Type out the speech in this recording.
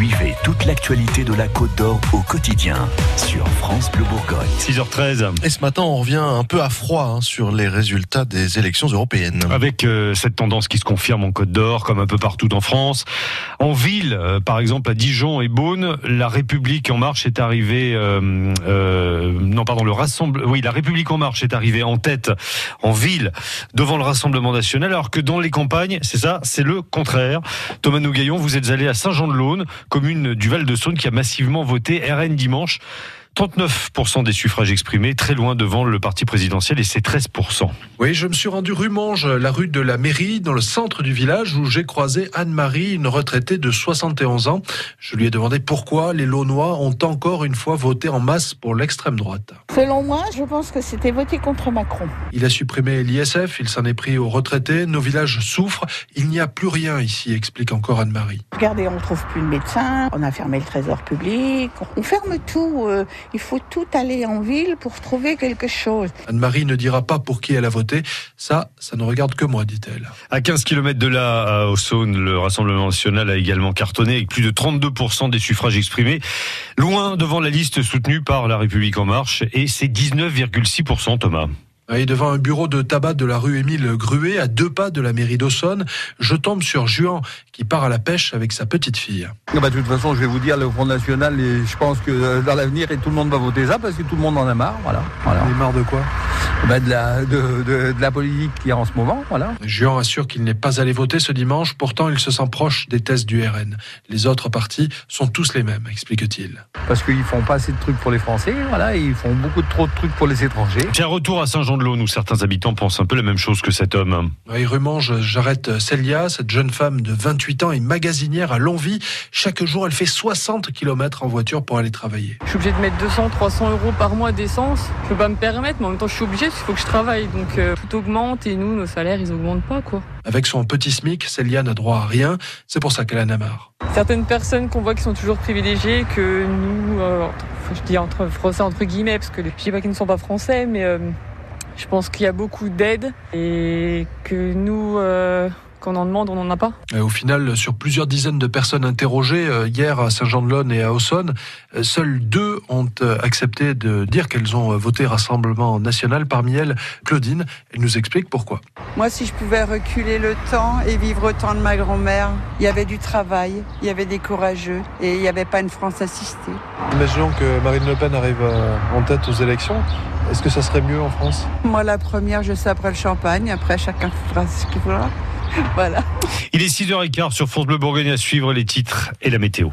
Suivez toute l'actualité de la Côte d'Or au quotidien sur France Bleu Bourgogne. 6h13. Et ce matin, on revient un peu à froid hein, sur les résultats des élections européennes. Avec euh, cette tendance qui se confirme en Côte d'Or, comme un peu partout en France. En ville, euh, par exemple à Dijon et Beaune, la République en marche est arrivée. Euh, euh, non, pardon, le rassemble. Oui, la République en marche est arrivée en tête en ville devant le Rassemblement national, alors que dans les campagnes, c'est ça, c'est le contraire. Thomas Nougaillon, vous êtes allé à Saint-Jean-de-Laune, commune du Val-de-Saône, qui a massivement voté RN dimanche. 39% des suffrages exprimés, très loin devant le parti présidentiel, et c'est 13%. Oui, je me suis rendu rue Mange, la rue de la mairie, dans le centre du village, où j'ai croisé Anne-Marie, une retraitée de 71 ans. Je lui ai demandé pourquoi les Launois ont encore une fois voté en masse pour l'extrême droite. Selon moi, je pense que c'était voter contre Macron. Il a supprimé l'ISF, il s'en est pris aux retraités, nos villages souffrent, il n'y a plus rien ici, explique encore Anne-Marie. Regardez, on trouve plus de médecins, on a fermé le trésor public, on ferme tout. euh, il faut tout aller en ville pour trouver quelque chose. Anne-Marie ne dira pas pour qui elle a voté, ça, ça ne regarde que moi, dit-elle. À 15 km de là, à Saône, le Rassemblement national a également cartonné avec plus de 32% des suffrages exprimés, loin devant la liste soutenue par La République En Marche, et c'est 19,6% Thomas. Et devant un bureau de tabac de la rue Émile Gruet, à deux pas de la mairie d'Aussonne, je tombe sur Juan qui part à la pêche avec sa petite fille. Ah bah, de toute façon, je vais vous dire, le Front National, et je pense que euh, dans l'avenir, et tout le monde va voter ça parce que tout le monde en a marre. Voilà. voilà. Il est marre de quoi? Bah, de, la, de, de, de la politique qu'il y a en ce moment. Voilà. Juan assure qu'il n'est pas allé voter ce dimanche, pourtant il se sent proche des thèses du RN. Les autres partis sont tous les mêmes, explique-t-il. Parce qu'ils font pas assez de trucs pour les Français. Voilà. Et ils font beaucoup trop de trucs pour les étrangers. Tiens, retour à Saint-Jean-de-Laune où certains habitants pensent un peu la même chose que cet homme. Oui, rue Mange, j'arrête Célia, cette jeune femme de 28 ans et magasinière à Longwy. Chaque jour, elle fait 60 km en voiture pour aller travailler. Je suis obligée de mettre 200, 300 euros par mois d'essence. Je peux pas me permettre, mais en même temps, je suis obligée qu'il faut que je travaille. Donc, euh, tout augmente et nous, nos salaires, ils augmentent pas, quoi. Avec son petit SMIC, Célia n'a droit à rien. C'est pour ça qu'elle en a marre. Certaines personnes qu'on voit qui sont toujours privilégiées, que nous, euh, entre- faut que je dis entre français entre guillemets, parce que les- dis pas qu'ils ne sont pas français, mais euh, je pense qu'il y a beaucoup d'aides et que nous, euh, quand on en demande, on n'en a pas. Et au final, sur plusieurs dizaines de personnes interrogées euh, hier à Saint-Jean-de-Laune et à Aussonne, euh, seules deux ont euh, accepté de dire qu'elles ont voté Rassemblement National. Parmi elles, Claudine. Elle nous explique pourquoi. Moi, si je pouvais reculer le temps et vivre au temps de ma grand-mère, il y avait du travail, il y avait des courageux et il n'y avait pas une France assistée. Imaginons que Marine Le Pen arrive en tête aux élections. Est-ce que ça serait mieux en France? Moi, la première, je sabrerai le champagne. Après, chacun fera ce qu'il voudra. Voilà. Il est 6h15 sur France Bleu Bourgogne à suivre les titres et la météo.